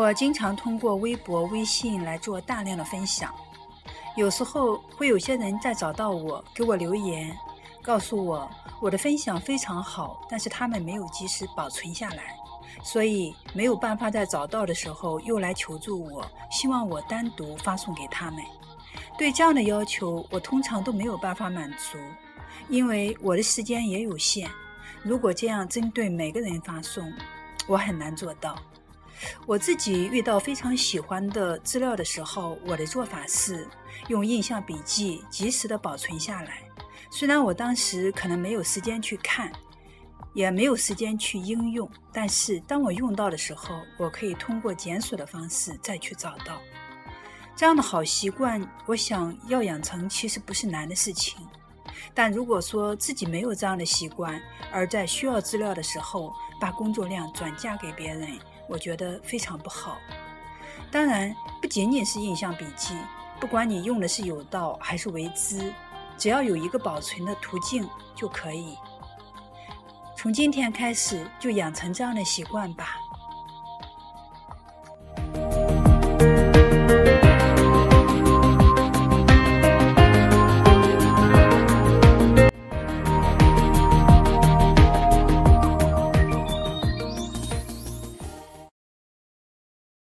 我经常通过微博、微信来做大量的分享，有时候会有些人在找到我，给我留言，告诉我我的分享非常好，但是他们没有及时保存下来，所以没有办法在找到的时候又来求助我，希望我单独发送给他们。对这样的要求，我通常都没有办法满足，因为我的时间也有限。如果这样针对每个人发送，我很难做到。我自己遇到非常喜欢的资料的时候，我的做法是用印象笔记及时的保存下来。虽然我当时可能没有时间去看，也没有时间去应用，但是当我用到的时候，我可以通过检索的方式再去找到。这样的好习惯，我想要养成其实不是难的事情。但如果说自己没有这样的习惯，而在需要资料的时候把工作量转嫁给别人，我觉得非常不好。当然，不仅仅是印象笔记，不管你用的是有道还是为之，只要有一个保存的途径就可以。从今天开始就养成这样的习惯吧。